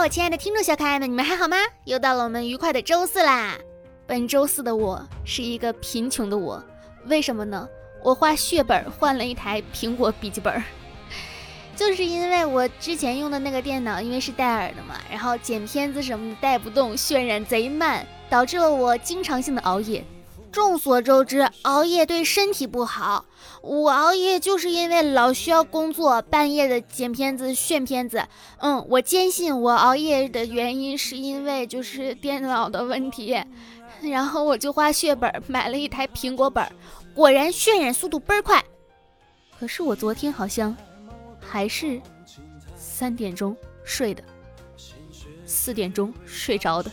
我亲爱的听众小可爱们，你们还好吗？又到了我们愉快的周四啦。本周四的我是一个贫穷的我，为什么呢？我花血本换了一台苹果笔记本，就是因为我之前用的那个电脑，因为是戴尔的嘛，然后剪片子什么的带不动，渲染贼慢，导致了我经常性的熬夜。众所周知，熬夜对身体不好。我熬夜就是因为老需要工作，半夜的剪片子、炫片子。嗯，我坚信我熬夜的原因是因为就是电脑的问题。然后我就花血本买了一台苹果本，果然渲染速度倍儿快。可是我昨天好像还是三点钟睡的，四点钟睡着的。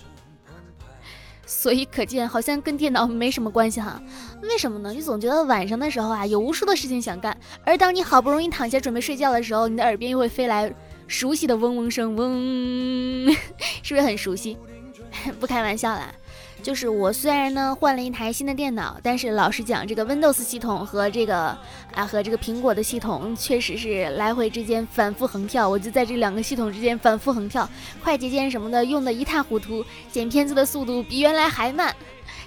所以可见，好像跟电脑没什么关系哈。为什么呢？你总觉得晚上的时候啊，有无数的事情想干，而当你好不容易躺下准备睡觉的时候，你的耳边又会飞来熟悉的嗡嗡声，嗡，是不是很熟悉？不开玩笑啦。就是我虽然呢换了一台新的电脑，但是老实讲，这个 Windows 系统和这个啊和这个苹果的系统确实是来回之间反复横跳，我就在这两个系统之间反复横跳，快捷键什么的用的一塌糊涂，剪片子的速度比原来还慢。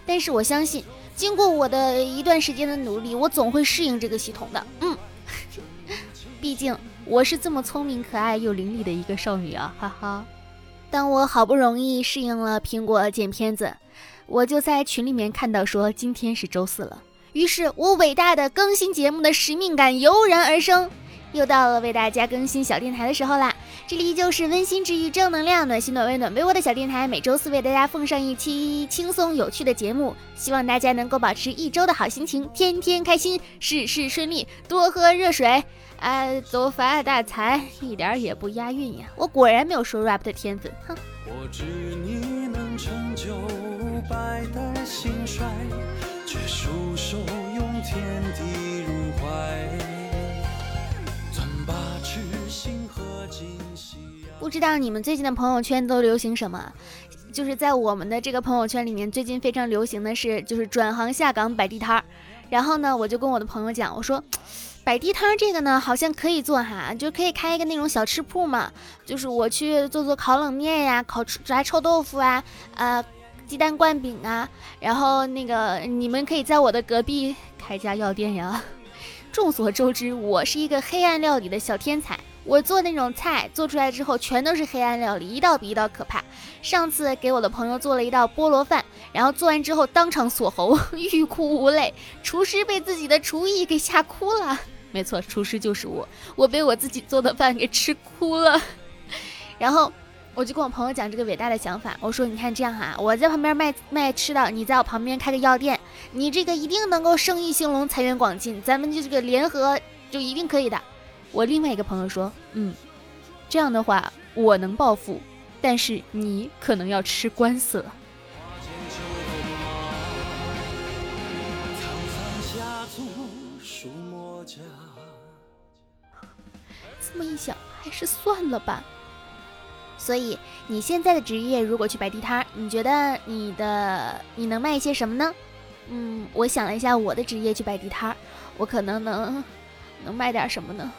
但是我相信，经过我的一段时间的努力，我总会适应这个系统的。嗯，毕竟我是这么聪明、可爱又伶俐的一个少女啊，哈哈。当我好不容易适应了苹果剪片子。我就在群里面看到说今天是周四了，于是我伟大的更新节目的使命感油然而生，又到了为大家更新小电台的时候啦！这里依旧是温馨治愈、正能量、暖心暖胃暖被窝的小电台，每周四为大家奉上一期轻松有趣的节目，希望大家能够保持一周的好心情，天天开心，事事顺利，多喝热水，啊，多发大财，一点也不押韵呀！我果然没有说 rap 的天分，哼。我知你能成就百代兴衰，却束手用天地不知道你们最近的朋友圈都流行什么？就是在我们的这个朋友圈里面，最近非常流行的是，就是转行下岗摆地摊儿。然后呢，我就跟我的朋友讲，我说。摆地摊儿这个呢，好像可以做哈，就可以开一个那种小吃铺嘛。就是我去做做烤冷面呀，烤炸臭豆腐啊，呃，鸡蛋灌饼啊。然后那个你们可以在我的隔壁开家药店呀。众所周知，我是一个黑暗料理的小天才。我做那种菜做出来之后，全都是黑暗料理，一道比一道可怕。上次给我的朋友做了一道菠萝饭，然后做完之后当场锁喉，欲哭无泪。厨师被自己的厨艺给吓哭了。没错，厨师就是我，我被我自己做的饭给吃哭了。然后我就跟我朋友讲这个伟大的想法，我说：“你看这样哈，我在旁边卖卖吃的，你在我旁边开个药店，你这个一定能够生意兴隆，财源广进，咱们就这个联合就一定可以的。”我另外一个朋友说：“嗯，这样的话我能暴富，但是你可能要吃官司了。”这么一想，还是算了吧。所以你现在的职业如果去摆地摊，你觉得你的你能卖一些什么呢？嗯，我想了一下，我的职业去摆地摊，我可能能能卖点什么呢？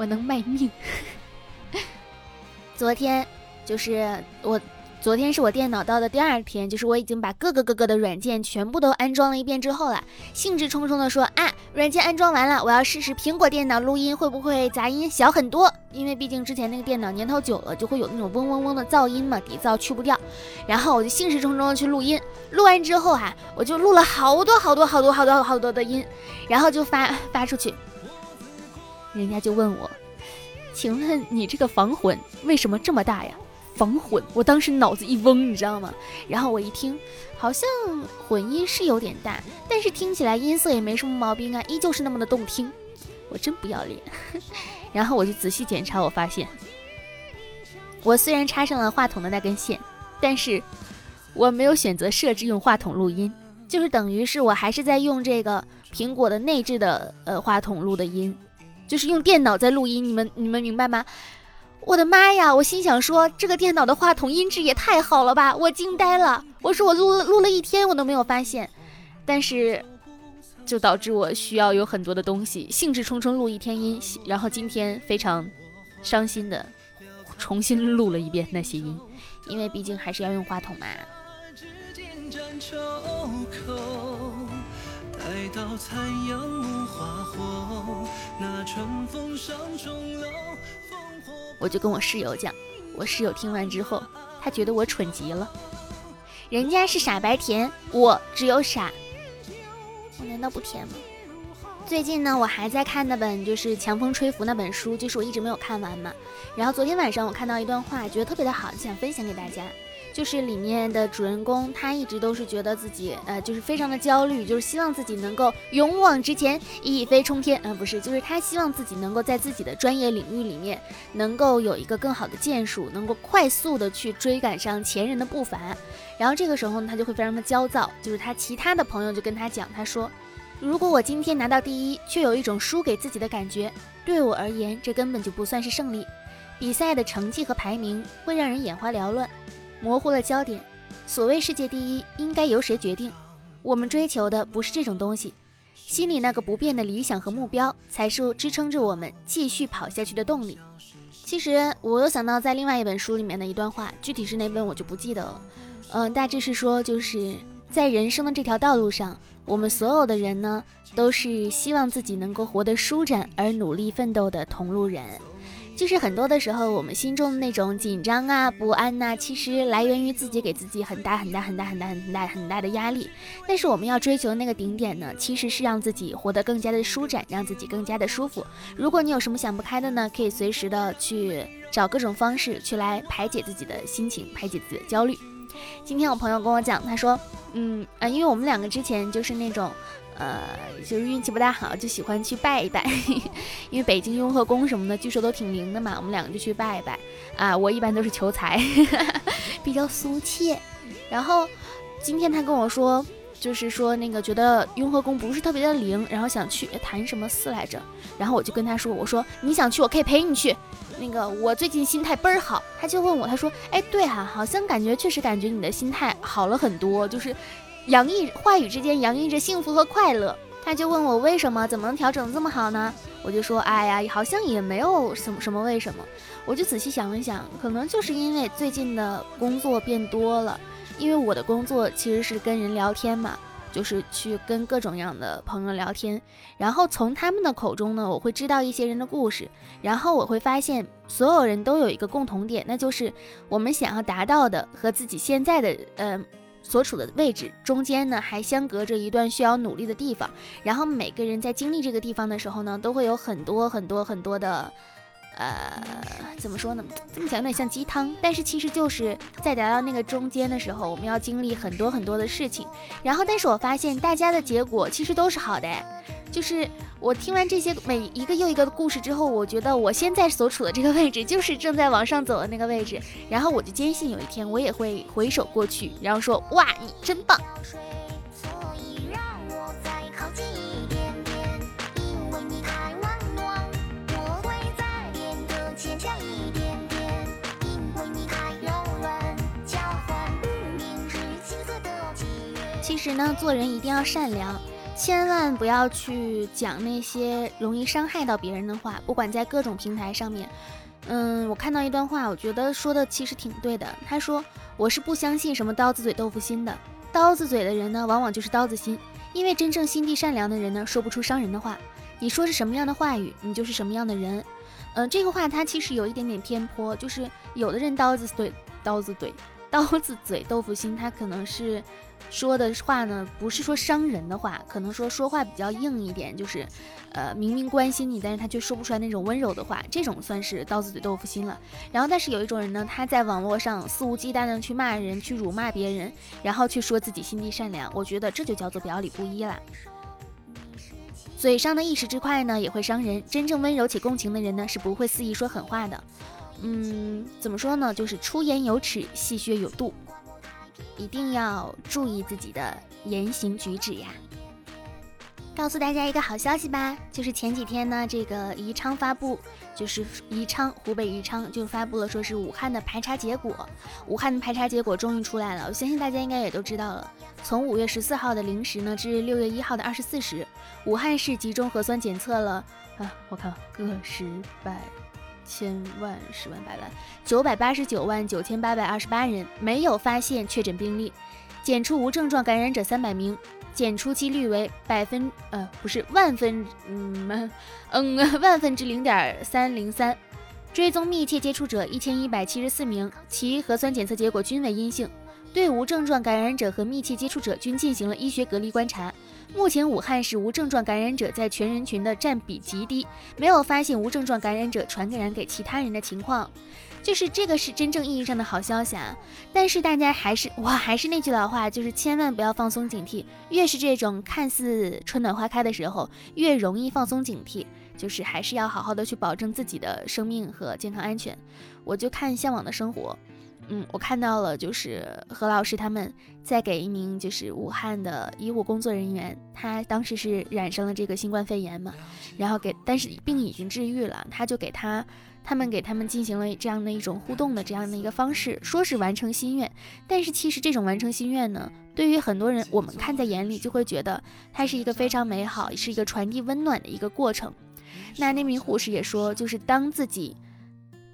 我能卖命。昨天就是我。昨天是我电脑到的第二天，就是我已经把各个各个的软件全部都安装了一遍之后了，兴致冲冲的说啊，软件安装完了，我要试试苹果电脑录音会不会杂音小很多，因为毕竟之前那个电脑年头久了，就会有那种嗡嗡嗡的噪音嘛，底噪去不掉。然后我就兴致冲冲的去录音，录完之后哈，我就录了好多好多好多好多好多的音，然后就发发出去，人家就问我，请问你这个防混为什么这么大呀？防混，我当时脑子一嗡，你知道吗？然后我一听，好像混音是有点大，但是听起来音色也没什么毛病啊，依旧是那么的动听。我真不要脸。然后我就仔细检查，我发现，我虽然插上了话筒的那根线，但是我没有选择设置用话筒录音，就是等于是我还是在用这个苹果的内置的呃话筒录的音，就是用电脑在录音。你们你们明白吗？我的妈呀！我心想说，这个电脑的话筒音质也太好了吧！我惊呆了。我说我录了录了一天，我都没有发现。但是，就导致我需要有很多的东西，兴致冲冲录一天音，然后今天非常伤心的重新录了一遍那些音，因为毕竟还是要用话筒嘛。我就跟我室友讲，我室友听完之后，他觉得我蠢极了。人家是傻白甜，我只有傻，我难道不甜吗？最近呢，我还在看那本就是《强风吹拂》那本书，就是我一直没有看完嘛。然后昨天晚上我看到一段话，觉得特别的好，就想分享给大家。就是里面的主人公，他一直都是觉得自己，呃，就是非常的焦虑，就是希望自己能够勇往直前，一飞冲天。呃，不是，就是他希望自己能够在自己的专业领域里面，能够有一个更好的建树，能够快速的去追赶上前人的步伐。然后这个时候呢，他就会非常的焦躁。就是他其他的朋友就跟他讲，他说，如果我今天拿到第一，却有一种输给自己的感觉，对我而言，这根本就不算是胜利。比赛的成绩和排名会让人眼花缭乱。模糊了焦点。所谓世界第一，应该由谁决定？我们追求的不是这种东西，心里那个不变的理想和目标，才是支撑着我们继续跑下去的动力。其实，我又想到在另外一本书里面的一段话，具体是哪本我就不记得了。嗯，大致是说，就是在人生的这条道路上，我们所有的人呢，都是希望自己能够活得舒展而努力奋斗的同路人。就是很多的时候，我们心中的那种紧张啊、不安呐，其实来源于自己给自己很大很大很大很大很大很大的压力。但是我们要追求那个顶点呢，其实是让自己活得更加的舒展，让自己更加的舒服。如果你有什么想不开的呢，可以随时的去找各种方式去来排解自己的心情，排解自己的焦虑。今天我朋友跟我讲，他说，嗯啊，因为我们两个之前就是那种。呃，就是运气不大好，就喜欢去拜一拜，因为北京雍和宫什么的，据说都挺灵的嘛。我们两个就去拜一拜啊。我一般都是求财，比较俗气。然后今天他跟我说，就是说那个觉得雍和宫不是特别的灵，然后想去谈什么寺来着。然后我就跟他说，我说你想去，我可以陪你去。那个我最近心态倍儿好。他就问我，他说，哎，对哈，好像感觉确实感觉你的心态好了很多，就是。洋溢话语之间洋溢着幸福和快乐，他就问我为什么，怎么能调整这么好呢？我就说，哎呀，好像也没有什么什么为什么。我就仔细想了想，可能就是因为最近的工作变多了，因为我的工作其实是跟人聊天嘛，就是去跟各种样的朋友聊天，然后从他们的口中呢，我会知道一些人的故事，然后我会发现所有人都有一个共同点，那就是我们想要达到的和自己现在的，嗯。所处的位置中间呢，还相隔着一段需要努力的地方。然后每个人在经历这个地方的时候呢，都会有很多很多很多的。呃，怎么说呢？这么讲有点像鸡汤，但是其实就是在达到那个中间的时候，我们要经历很多很多的事情。然后，但是我发现大家的结果其实都是好的。就是我听完这些每一个又一个的故事之后，我觉得我现在所处的这个位置就是正在往上走的那个位置。然后我就坚信有一天我也会回首过去，然后说：哇，你真棒！其实呢，做人一定要善良，千万不要去讲那些容易伤害到别人的话。不管在各种平台上面，嗯，我看到一段话，我觉得说的其实挺对的。他说：“我是不相信什么刀子嘴豆腐心的，刀子嘴的人呢，往往就是刀子心。因为真正心地善良的人呢，说不出伤人的话。你说是什么样的话语，你就是什么样的人。嗯，这个话它其实有一点点偏颇，就是有的人刀子嘴刀子嘴刀子嘴豆腐心，他可能是。”说的话呢，不是说伤人的话，可能说说话比较硬一点，就是，呃，明明关心你，但是他却说不出来那种温柔的话，这种算是刀子嘴豆腐心了。然后，但是有一种人呢，他在网络上肆无忌惮的去骂人，去辱骂别人，然后去说自己心地善良，我觉得这就叫做表里不一了。嘴上的一时之快呢，也会伤人。真正温柔且共情的人呢，是不会肆意说狠话的。嗯，怎么说呢？就是出言有尺，戏谑有度。一定要注意自己的言行举止呀！告诉大家一个好消息吧，就是前几天呢，这个宜昌发布，就是宜昌湖北宜昌就发布了，说是武汉的排查结果，武汉的排查结果终于出来了。我相信大家应该也都知道了，从五月十四号的零时呢，至六月一号的二十四时，武汉市集中核酸检测了啊，我看个十百。千万十万百万九百八十九万九千八百二十八人，没有发现确诊病例，检出无症状感染者三百名，检出几率为百分呃不是万分嗯 嗯万分之零点三零三，追踪密切接触者一千一百七十四名，其核酸检测结果均为阴性。对无症状感染者和密切接触者均进行了医学隔离观察。目前武汉市无症状感染者在全人群的占比极低，没有发现无症状感染者传染给其他人的情况，就是这个是真正意义上的好消息啊！但是大家还是我，还是那句老话，就是千万不要放松警惕。越是这种看似春暖花开的时候，越容易放松警惕，就是还是要好好的去保证自己的生命和健康安全。我就看《向往的生活》。嗯，我看到了，就是何老师他们在给一名就是武汉的医护工作人员，他当时是染上了这个新冠肺炎嘛，然后给，但是病已经治愈了，他就给他，他们给他们进行了这样的一种互动的这样的一个方式，说是完成心愿，但是其实这种完成心愿呢，对于很多人我们看在眼里，就会觉得它是一个非常美好，是一个传递温暖的一个过程。那那名护士也说，就是当自己。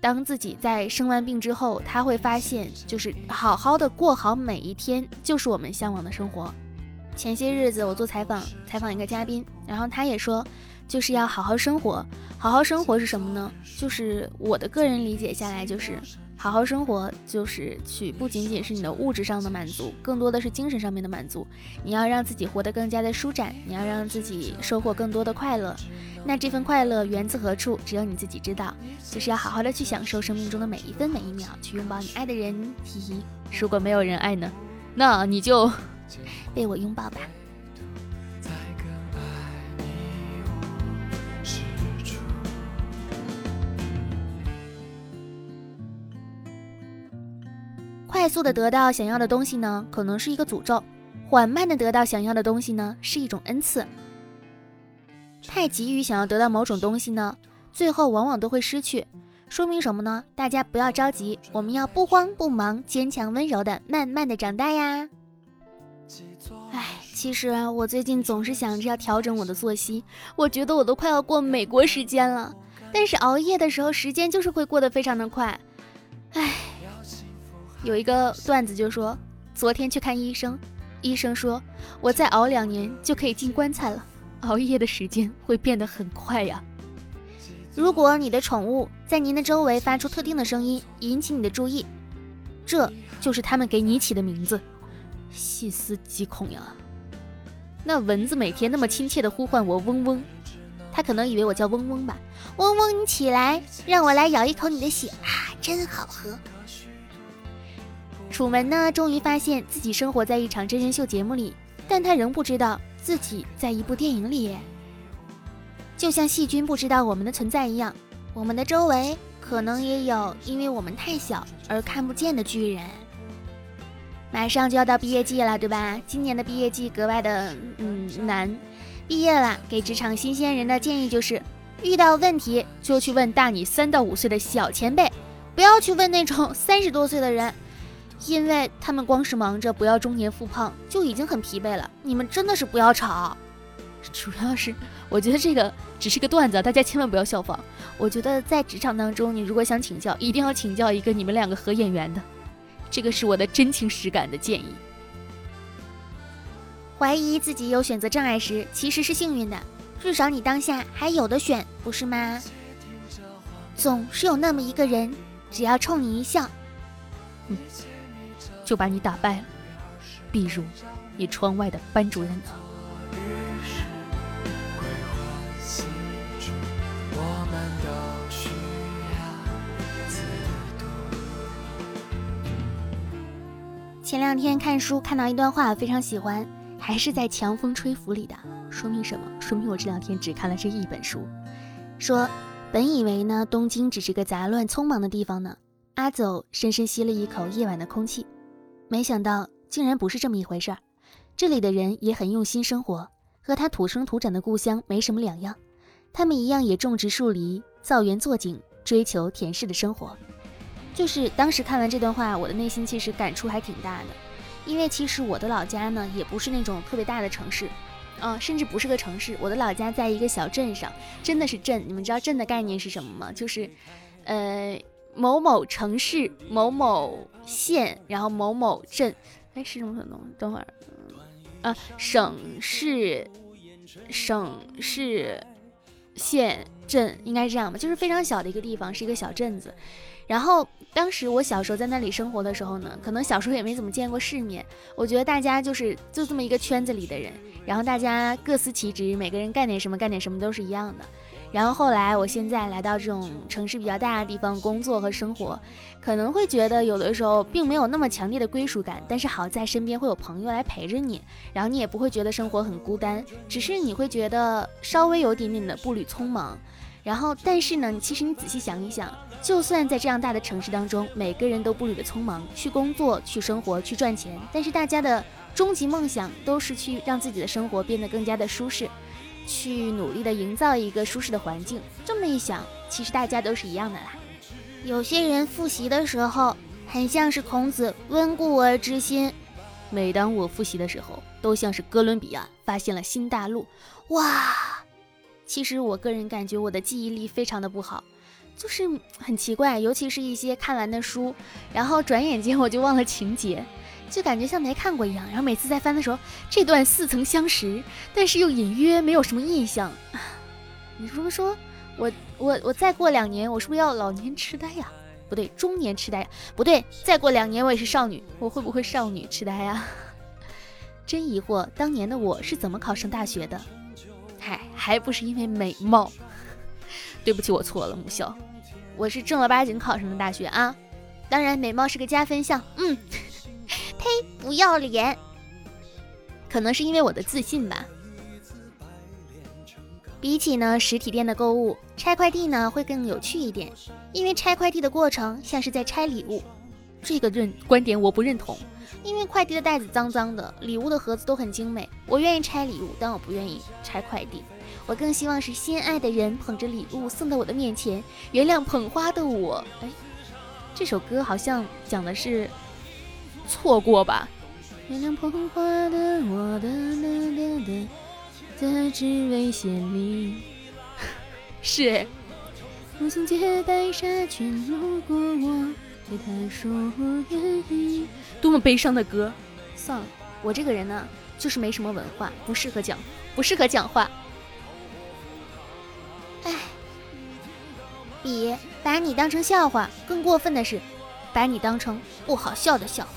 当自己在生完病之后，他会发现，就是好好的过好每一天，就是我们向往的生活。前些日子我做采访，采访一个嘉宾，然后他也说，就是要好好生活。好好生活是什么呢？就是我的个人理解下来，就是。好好生活就是去，不仅仅是你的物质上的满足，更多的是精神上面的满足。你要让自己活得更加的舒展，你要让自己收获更多的快乐。那这份快乐源自何处？只有你自己知道。就是要好好的去享受生命中的每一分每一秒，去拥抱你爱的人。嘻嘻，如果没有人爱呢？那你就 被我拥抱吧。快速的得到想要的东西呢，可能是一个诅咒；缓慢的得到想要的东西呢，是一种恩赐。太急于想要得到某种东西呢，最后往往都会失去。说明什么呢？大家不要着急，我们要不慌不忙，坚强温柔的慢慢的长大呀。哎，其实我最近总是想着要调整我的作息，我觉得我都快要过美国时间了。但是熬夜的时候，时间就是会过得非常的快。有一个段子就说，昨天去看医生，医生说我再熬两年就可以进棺材了。熬夜的时间会变得很快呀。如果你的宠物在您的周围发出特定的声音，引起你的注意，这就是他们给你起的名字。细思极恐呀。那蚊子每天那么亲切的呼唤我嗡嗡，它可能以为我叫嗡嗡吧。嗡嗡，你起来，让我来咬一口你的血啊，真好喝。楚门呢，终于发现自己生活在一场真人秀节目里，但他仍不知道自己在一部电影里。就像细菌不知道我们的存在一样，我们的周围可能也有因为我们太小而看不见的巨人。马上就要到毕业季了，对吧？今年的毕业季格外的嗯难。毕业了，给职场新鲜人的建议就是，遇到问题就去问大你三到五岁的小前辈，不要去问那种三十多岁的人。因为他们光是忙着不要中年复胖就已经很疲惫了，你们真的是不要吵。主要是我觉得这个只是个段子，大家千万不要效仿。我觉得在职场当中，你如果想请教，一定要请教一个你们两个合眼缘的。这个是我的真情实感的建议。怀疑自己有选择障碍时，其实是幸运的，至少你当下还有的选，不是吗？总是有那么一个人，只要冲你一笑，嗯。就把你打败了，比如你窗外的班主任呢？前两天看书看到一段话，非常喜欢，还是在《强风吹拂》里的。说明什么？说明我这两天只看了这一本书。说本以为呢，东京只是个杂乱匆忙的地方呢。阿走深深吸了一口夜晚的空气。没想到竟然不是这么一回事儿，这里的人也很用心生活，和他土生土长的故乡没什么两样。他们一样也种植树篱、造园作景，追求田氏的生活。就是当时看完这段话，我的内心其实感触还挺大的，因为其实我的老家呢也不是那种特别大的城市，嗯，甚至不是个城市。我的老家在一个小镇上，真的是镇。你们知道镇的概念是什么吗？就是。呃，某某城市、某某县，然后某某镇，哎，是这么说的。等会儿，啊，省市、省市、县镇，应该是这样吧？就是非常小的一个地方，是一个小镇子。然后当时我小时候在那里生活的时候呢，可能小时候也没怎么见过世面。我觉得大家就是就这么一个圈子里的人，然后大家各司其职，每个人干点什么干点什么都是一样的。然后后来我现在来到这种城市比较大的地方工作和生活，可能会觉得有的时候并没有那么强烈的归属感，但是好在身边会有朋友来陪着你，然后你也不会觉得生活很孤单，只是你会觉得稍微有点点的步履匆忙。然后但是呢，其实你仔细想一想。就算在这样大的城市当中，每个人都步履的匆忙，去工作、去生活、去赚钱，但是大家的终极梦想都是去让自己的生活变得更加的舒适，去努力的营造一个舒适的环境。这么一想，其实大家都是一样的啦。有些人复习的时候，很像是孔子温故而知新；每当我复习的时候，都像是哥伦比亚发现了新大陆。哇！其实我个人感觉我的记忆力非常的不好。就是很奇怪，尤其是一些看完的书，然后转眼间我就忘了情节，就感觉像没看过一样。然后每次在翻的时候，这段似曾相识，但是又隐约没有什么印象。你这么说，我我我再过两年，我是不是要老年痴呆呀？不对，中年痴呆呀不对，再过两年我也是少女，我会不会少女痴呆呀？真疑惑，当年的我是怎么考上大学的？嗨，还不是因为美貌。对不起，我错了，母校。我是正儿八经考上的大学啊，当然美貌是个加分项。嗯，不要脸。可能是因为我的自信吧。比起呢实体店的购物，拆快递呢会更有趣一点，因为拆快递的过程像是在拆礼物。这个认观点我不认同，因为快递的袋子脏脏的，礼物的盒子都很精美。我愿意拆礼物，但我不愿意拆快递。我更希望是心爱的人捧着礼物送到我的面前，原谅捧花的我。哎，这首歌好像讲的是错过吧？原谅捧花的我的的的的，在只为献礼。是哎。母亲节白纱裙路过我，对他说我愿意。多么悲伤的歌！算了，我这个人呢，就是没什么文化，不适合讲，不适合讲话。哎比把你当成笑话更过分的是，把你当成不好笑的笑话。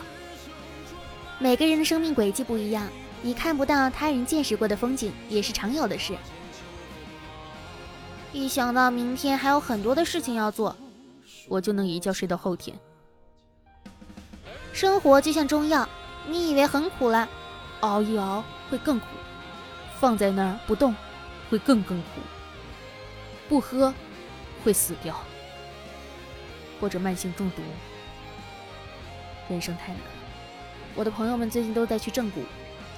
每个人的生命轨迹不一样，你看不到他人见识过的风景也是常有的事。一想到明天还有很多的事情要做，我就能一觉睡到后天。生活就像中药，你以为很苦了，熬一熬会更苦；放在那儿不动，会更更苦。不喝。会死掉，或者慢性中毒。人生太难。我的朋友们最近都在去正骨，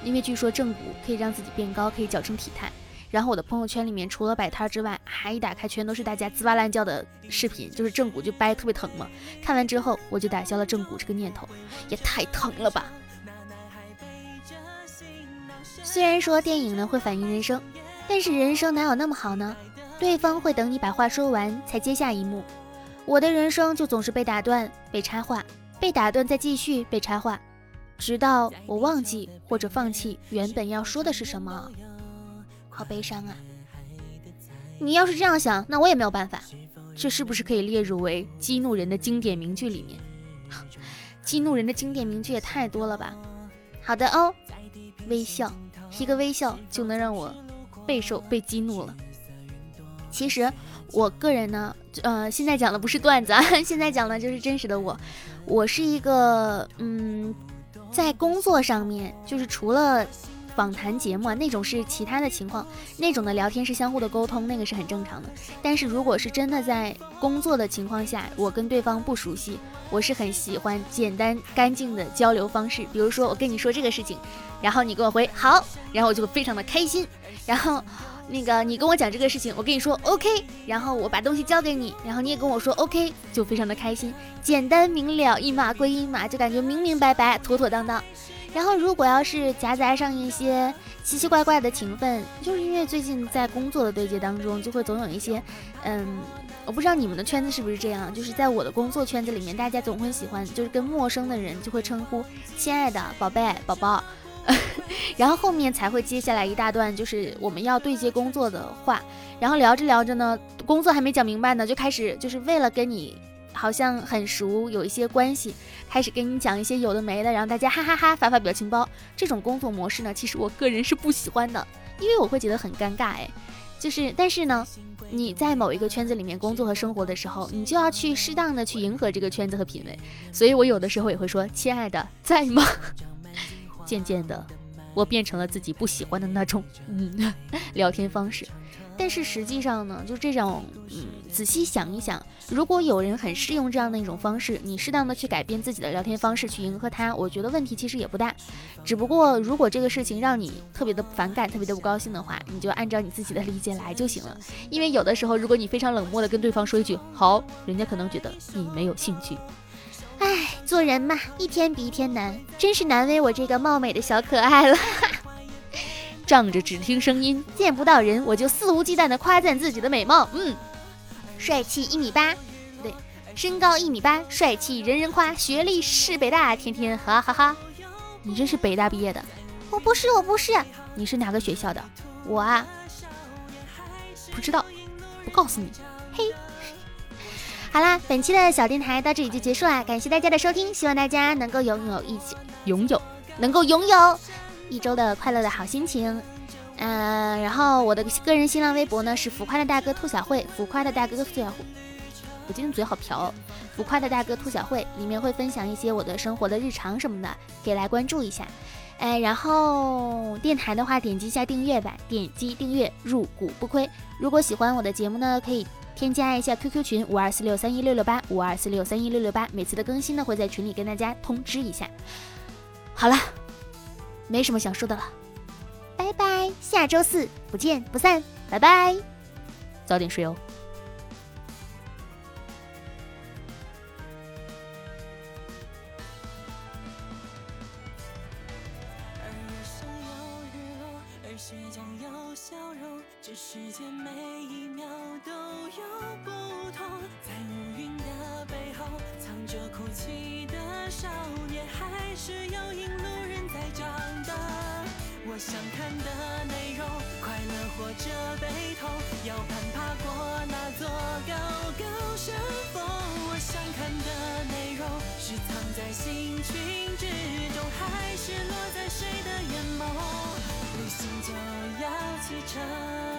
因为据说正骨可以让自己变高，可以矫正体态。然后我的朋友圈里面除了摆摊之外，还一打开全都是大家滋哇乱叫的视频，就是正骨就掰特别疼嘛。看完之后，我就打消了正骨这个念头，也太疼了吧。虽然说电影呢会反映人生，但是人生哪有那么好呢？对方会等你把话说完才接下一幕，我的人生就总是被打断、被插话、被打断再继续被插话，直到我忘记或者放弃原本要说的是什么，好悲伤啊！你要是这样想，那我也没有办法。这是不是可以列入为激怒人的经典名句里面？激怒人的经典名句也太多了吧？好的哦，微笑，一个微笑就能让我备受被激怒了。其实我个人呢，呃，现在讲的不是段子啊，现在讲的就是真实的我。我是一个，嗯，在工作上面，就是除了访谈节目啊那种是其他的情况，那种的聊天是相互的沟通，那个是很正常的。但是如果是真的在工作的情况下，我跟对方不熟悉，我是很喜欢简单干净的交流方式。比如说我跟你说这个事情，然后你给我回好，然后我就非常的开心，然后。那个，你跟我讲这个事情，我跟你说 OK，然后我把东西交给你，然后你也跟我说 OK，就非常的开心，简单明了，一码归一码，就感觉明明白白，妥妥当当。然后如果要是夹杂上一些奇奇怪怪的情分，就是因为最近在工作的对接当中，就会总有一些，嗯，我不知道你们的圈子是不是这样，就是在我的工作圈子里面，大家总会喜欢，就是跟陌生的人就会称呼亲爱的宝贝、宝宝，然后后面才会接下来一大段就是我们要对接工作的话，然后聊着聊着呢，工作还没讲明白呢，就开始就是为了跟你好像很熟，有一些关系，开始跟你讲一些有的没的，然后大家哈哈哈发发表情包，这种工作模式呢，其实我个人是不喜欢的，因为我会觉得很尴尬哎。就是，但是呢，你在某一个圈子里面工作和生活的时候，你就要去适当的去迎合这个圈子和品味。所以我有的时候也会说：“亲爱的，在吗？”渐渐的，我变成了自己不喜欢的那种嗯 聊天方式。但是实际上呢，就这种，嗯，仔细想一想，如果有人很适用这样的一种方式，你适当的去改变自己的聊天方式去迎合他，我觉得问题其实也不大。只不过如果这个事情让你特别的反感、特别的不高兴的话，你就按照你自己的理解来就行了。因为有的时候，如果你非常冷漠的跟对方说一句好，人家可能觉得你没有兴趣。唉，做人嘛，一天比一天难，真是难为我这个貌美的小可爱了。仗着只听声音见不到人，我就肆无忌惮地夸赞自己的美貌。嗯，帅气一米八，对，身高一米八，帅气人人夸，学历是北大，天天哈哈哈。你真是北大毕业的？我不是，我不是。你是哪个学校的？我啊，不知道，不告诉你。好啦，本期的小电台到这里就结束啦，感谢大家的收听，希望大家能够拥有一起拥有，能够拥有。一周的快乐的好心情，嗯，然后我的个人新浪微博呢是浮夸的大哥兔小慧，浮夸的大哥兔小慧，我今天嘴好瓢，浮夸的大哥兔小慧里面会分享一些我的生活的日常什么的，可以来关注一下，哎，然后电台的话点击一下订阅吧，点击订阅入股不亏。如果喜欢我的节目呢，可以添加一下 QQ 群五二四六三一六六八五二四六三一六六八，每次的更新呢会在群里跟大家通知一下。好了。没什么想说的了，拜拜，下周四不见不散，拜拜，早点睡哦。起的少年还是有引路人在长大我想看的内容，快乐或者悲痛，要攀爬过那座高高山峰。我想看的内容，是藏在星群之中，还是落在谁的眼眸？旅行就要启程。